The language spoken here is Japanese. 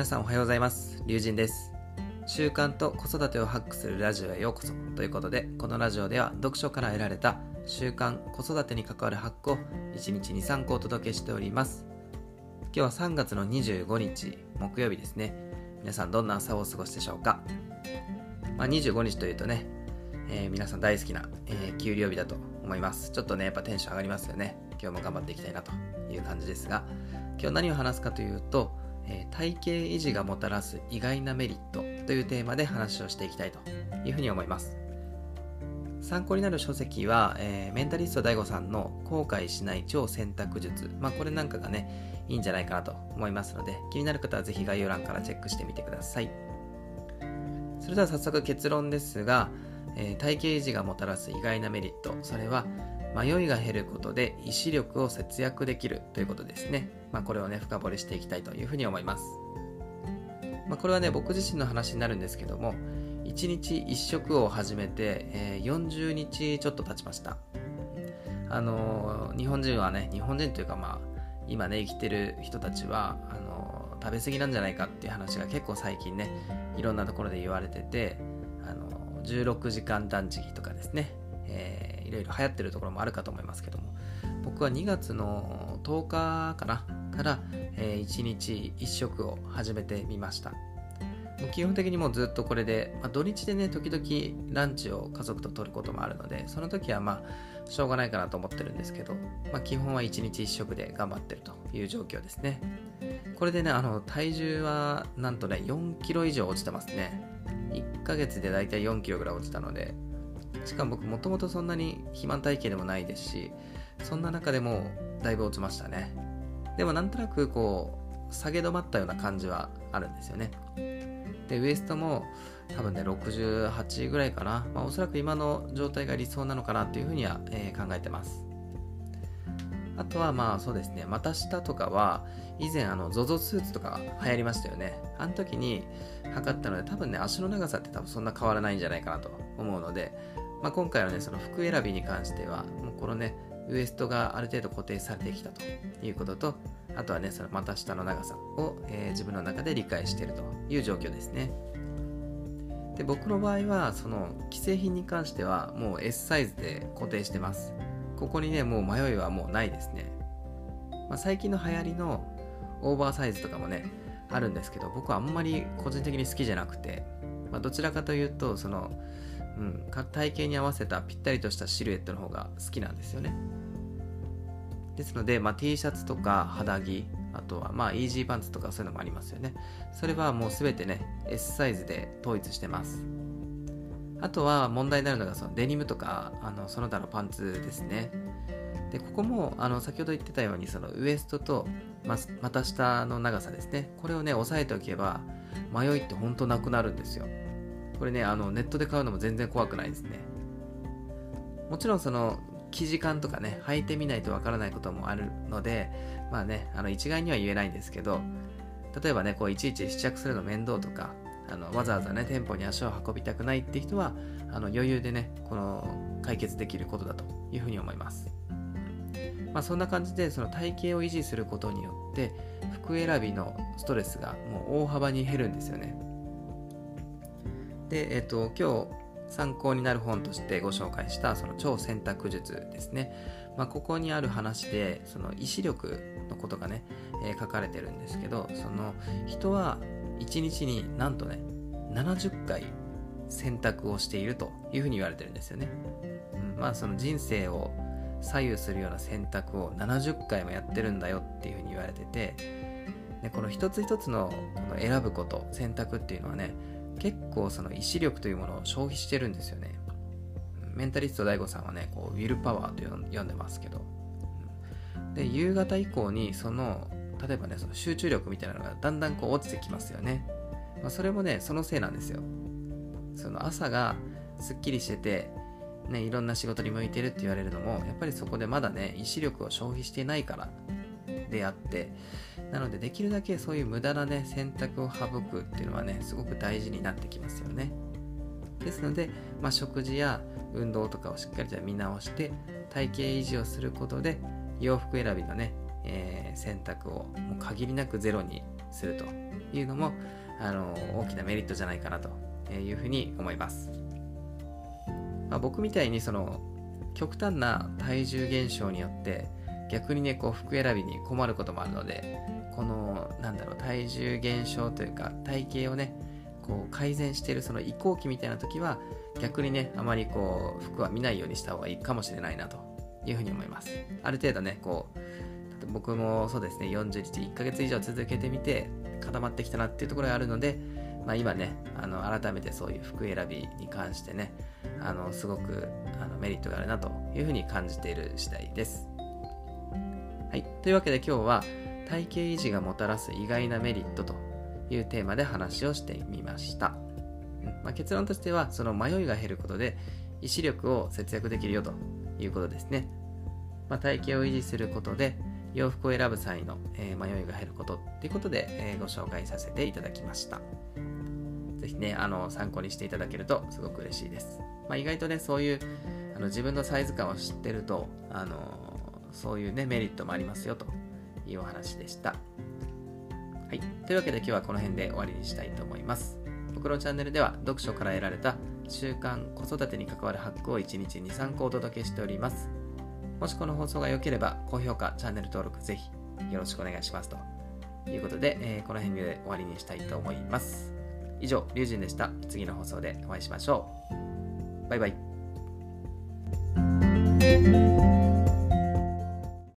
皆さんおはようございます。龍神です。習慣と子育てをハックするラジオへようこそ。ということでこのラジオでは読書から得られた習慣子育てに関わるハックを1日23個お届けしております。今日は3月の25日木曜日ですね。皆さんどんな朝をお過ごしでしょうか、まあ、25日というとね、えー、皆さん大好きな、えー、給料日だと思います。ちょっとねやっぱテンション上がりますよね。今日も頑張っていきたいなという感じですが今日何を話すかというとえ体型維持がもたらす意外なメリットというテーマで話をしていきたいというふうに思います。参考になる書籍は、えー、メンタリスト DAIGO さんの後悔しない超選択術。まあ、これなんかがね、いいんじゃないかなと思いますので、気になる方はぜひ概要欄からチェックしてみてください。それでは早速結論ですが、えー、体型維持がもたらす意外なメリット。それは、迷いが減ることで意志力を節約できるということですね。まあ、これをね、深掘りしていきたいというふうに思います。まあ、これはね、僕自身の話になるんですけども、1日1食を始めて、えー、40日ちょっと経ちました。あのー、日本人はね、日本人というかまあ、今ね、生きてる人たちは、あのー、食べ過ぎなんじゃないかっていう話が結構最近ね、いろんなところで言われてて、あの16時間断食とかですね、えー、いろいろ流行ってるところもあるかと思いますけども僕は2月の10日かなから、えー、1日1食を始めてみました。基本的にもうずっとこれで、まあ、土日でね時々ランチを家族と取ることもあるのでその時はまあしょうがないかなと思ってるんですけど、まあ、基本は1日1食で頑張ってるという状況ですね。これでねあの体重はなんとね4キロ以上落ちてますね。1ヶ月でだいたい4キロぐらい落ちたのでしかも僕もともとそんなに肥満体型でもないですしそんな中でもだいぶ落ちましたね。でもなんとなくこう下げ止まったような感じはあるんですよね。でウエストも多分ね68ぐらいかな、まあ、おそらく今の状態が理想なのかなっていうふうには、えー、考えてます。あとはまあそうですね股下とかは以前あの ZOZO スーツとか流行りましたよねあの時に測ったので多分ね足の長さって多分そんな変わらないんじゃないかなと思うのでまあ、今回はね、その服選びに関しては、もうこのね、ウエストがある程度固定されてきたということと、あとはね、その股下の長さを、えー、自分の中で理解しているという状況ですね。で、僕の場合は、その既製品に関しては、もう S サイズで固定してます。ここにね、もう迷いはもうないですね。まあ、最近の流行りのオーバーサイズとかもね、あるんですけど、僕はあんまり個人的に好きじゃなくて、まあ、どちらかというと、その、うん、体型に合わせたぴったりとしたシルエットの方が好きなんですよね。ですので、まあ、T シャツとか肌着、あとはまあイージーパンツとかそういうのもありますよね。それはもうすべてね、S サイズで統一してます。あとは問題になるのがそのデニムとかあのその他のパンツですね。で、ここもあの先ほど言ってたようにそのウエストと、股下の長さですね。これをね、押さえておけば迷いって本当なくなるんですよ。これね、あのネットで買うのも全然怖くないですね。もちろんその生地感とかね、履いてみないとわからないこともあるので、まあね、あの一概には言えないんですけど、例えばね、こういちいち試着するの面倒とか、あのわざわざね、店舗に足を運びたくないって人は、あの余裕でね、この解決できることだというふうに思います。まあ、そんな感じでその体型を維持することによって服選びのストレスがもう大幅に減るんですよね。で、えっ、と、今日参考になる本としてご紹介したその超選択術ですね。まあ、ここにある話で、その意志力のことがね、えー、書かれてるんですけど、その人は1日になんとね、70回選択をしているというふうに言われてるんですよね。うん、まあその人生を左右するような選択を70回もやってるんだよっていうふうに言われてて、でこの一つ一つのこの選ぶこと選択っていうのはね結構その意志力というものを消費してるんですよね。メンタリスト DAIGO さんはね、こうウィルパワーと読んでますけど。で、夕方以降にその、例えばね、その集中力みたいなのがだんだんこう落ちてきますよね。まあ、それもね、そのせいなんですよ。その朝がすっきりしてて、ね、いろんな仕事に向いてるって言われるのも、やっぱりそこでまだね、意志力を消費していないからであって、なのでできるだけそういう無駄なね、選択を省くっていうのはね、すごく大事になってきますよね。ですので、まあ、食事や運動とかをしっかりと見直して、体型維持をすることで、洋服選びのね、えー、選択をもう限りなくゼロにするというのもあの大きなメリットじゃないかなというふうに思います、まあ、僕みたいにその極端な体重減少によって逆にねこう服選びに困ることもあるのでこのなんだろう体重減少というか体型をねこう改善しているその移行期みたいな時は逆にねあまりこう服は見ないようにした方がいいかもしれないなというふうに思います。ある程度ねこう僕もそうですね40日1ヶ月以上続けてみて固まってきたなっていうところがあるので、まあ、今ねあの改めてそういう服選びに関してねあのすごくあのメリットがあるなというふうに感じている次第です。はい、というわけで今日は体型維持がもたらす意外なメリットというテーマで話をしてみました。まあ、結論としてはその迷いが減ることで意志力を節約できるよということですね。まあ、体型を維持することで洋服を選ぶ際の、え、迷いが減ることっていうことで、え、ご紹介させていただきました。ぜひね、あの参考にしていただけるとすごく嬉しいです。まあ、意外とね、そういうあの自分のサイズ感を知ってると、あのそういうね、メリットもありますよというお話でした。はい。というわけで今日はこの辺で終わりにしたいと思います。僕のチャンネルでは読書から得られた習慣、子育てに関わるハックを1日2、3個お届けしております。もしこの放送が良ければ、高評価、チャンネル登録ぜひよろしくお願いします。ということで、えー、この辺で終わりにしたいと思います。以上、リュウジンでした。次の放送でお会いしましょう。バイバイ。